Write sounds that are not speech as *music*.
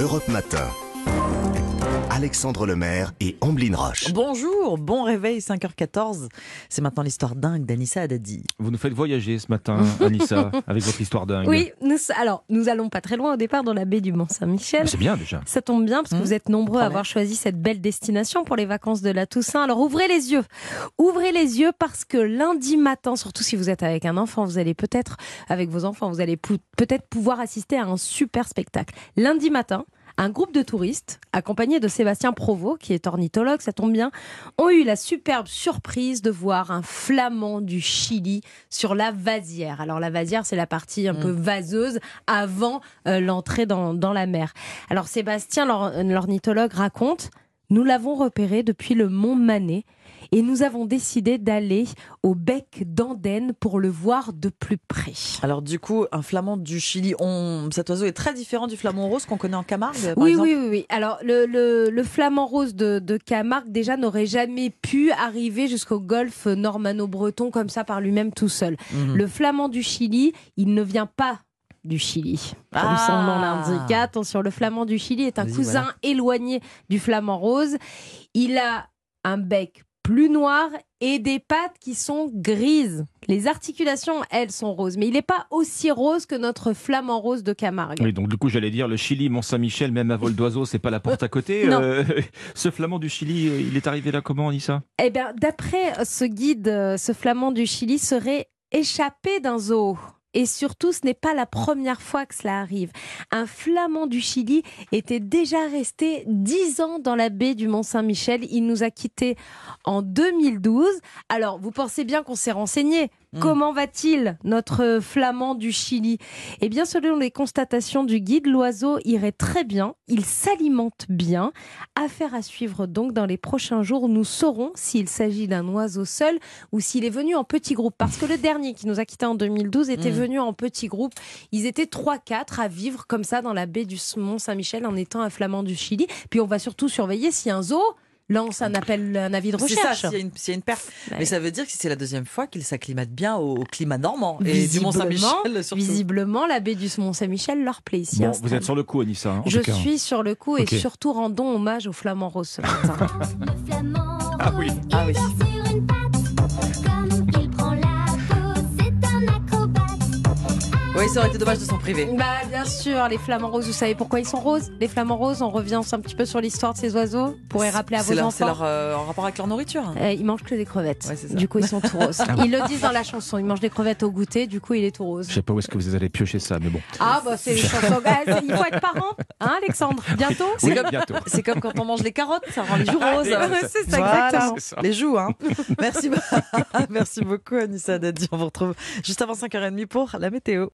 Europe Matin. Alexandre Lemaire et Amblin Roche. Bonjour, bon réveil 5h14. C'est maintenant l'histoire dingue d'Anissa Haddadi. Vous nous faites voyager ce matin, *laughs* Anissa, avec votre histoire dingue. Oui, nous, alors nous allons pas très loin au départ dans la baie du Mont-Saint-Michel. C'est bien déjà. Ça tombe bien parce que Mmh. vous êtes nombreux à avoir choisi cette belle destination pour les vacances de la Toussaint. Alors ouvrez les yeux. Ouvrez les yeux parce que lundi matin, surtout si vous êtes avec un enfant, vous allez peut-être, avec vos enfants, vous allez peut-être pouvoir assister à un super spectacle. Lundi matin, un groupe de touristes, accompagné de Sébastien Provost, qui est ornithologue, ça tombe bien, ont eu la superbe surprise de voir un flamand du Chili sur la vasière. Alors la vasière, c'est la partie un Mm. peu vaseuse avant euh, l'entrée dans, dans la mer. Alors Sébastien, l'or- l'ornithologue, raconte, nous l'avons repéré depuis le mont Manet et nous avons décidé d'aller au bec d'Andenne pour le voir de plus près. Alors du coup, un flamand du Chili, on... cet oiseau est très différent du flamand rose qu'on connaît en Camargue, par Oui, exemple oui, oui, oui. Alors, le, le, le flamand rose de, de Camargue, déjà, n'aurait jamais pu arriver jusqu'au golfe normano-breton comme ça par lui-même tout seul. Mhm. Le flamand du Chili, il ne vient pas du Chili. Comme Ah. son nom l'indique. Attention, le flamand du Chili est un cousin voilà. éloigné du flamand rose. Il a un bec plus noir et des pattes qui sont grises. Les articulations, elles, sont roses. Mais il n'est pas aussi rose que notre flamand rose de Camargue. Oui, donc du coup, j'allais dire le Chili, Mont-Saint-Michel, même à vol d'oiseau, c'est pas la porte à côté. *laughs* Non. Euh, ce flamand du Chili, euh, il est arrivé là comment, Anissa Eh bien, d'après ce guide, euh, ce flamand du Chili serait échappé d'un zoo. Et surtout, ce n'est pas la première fois que cela arrive. Un flamand du Chili était déjà resté 10 ans dans la baie du Mont-Saint-Michel. Il nous a quittés en 2012. Alors, vous pensez bien qu'on s'est renseigné. Mm. Comment va-t-il, notre flamand du Chili? Eh bien, selon les constatations du guide, l'oiseau irait très bien. Il s'alimente bien. Affaire à suivre donc dans les prochains jours. Nous saurons s'il s'agit d'un oiseau seul ou s'il est venu en petit groupe. Parce que le dernier qui nous a quittés en 2012 était Mm. venu en petit groupe. Ils étaient 3-4 à vivre comme ça dans la baie du Mont-Saint-Michel en étant un flamand du Chili. Puis on va surtout surveiller si un zoo lance un appel, un avis de C'est ça, recherche. s'il y, a une- s'il y a une perte. Ouais. Mais ça veut dire que c'est la deuxième fois qu'il s'acclimate bien au, au climat normand. Et du Visiblement, Mont-Saint-Michel, surtout. Visiblement, la baie du Mont-Saint-Michel leur plaît ici. Bon, installe. vous êtes sur le coup, Anissa. hein, en Je tout cas. suis sur le coup et surtout rendons hommage au flamand rose ce matin. Le flamand *laughs* Ah oui. rose, Ah oui. Ça aurait été dommage de s'en priver. bah bien sûr, les flamants roses, vous savez pourquoi ils sont roses? Les flamants roses, on revient un petit peu sur l'histoire de ces oiseaux. Vous pourrez rappeler à C'est vos leur, c'est enfants. leur, euh, en rapport avec leur nourriture. Euh, ils mangent que des crevettes. Ouais, c'est du coup, ils sont tout roses. *laughs* Ils le disent dans la chanson. Ils mangent des crevettes au goûter. Du coup, il est tout rose. Je sais pas où est-ce que vous allez piocher ça, mais bon. Ah bah c'est les chansons. Ah, c'est- Il faut être parent, hein, Alexandre Bientôt. Oui. *laughs* C'est comme quand on mange les carottes, ça rend les joues Ah, roses. c'est ça, Voilà, exactement. C'est ça. Les joues, hein. Merci, *laughs* Merci beaucoup, Anissa Dadi. On vous retrouve juste avant 5h30 pour la météo.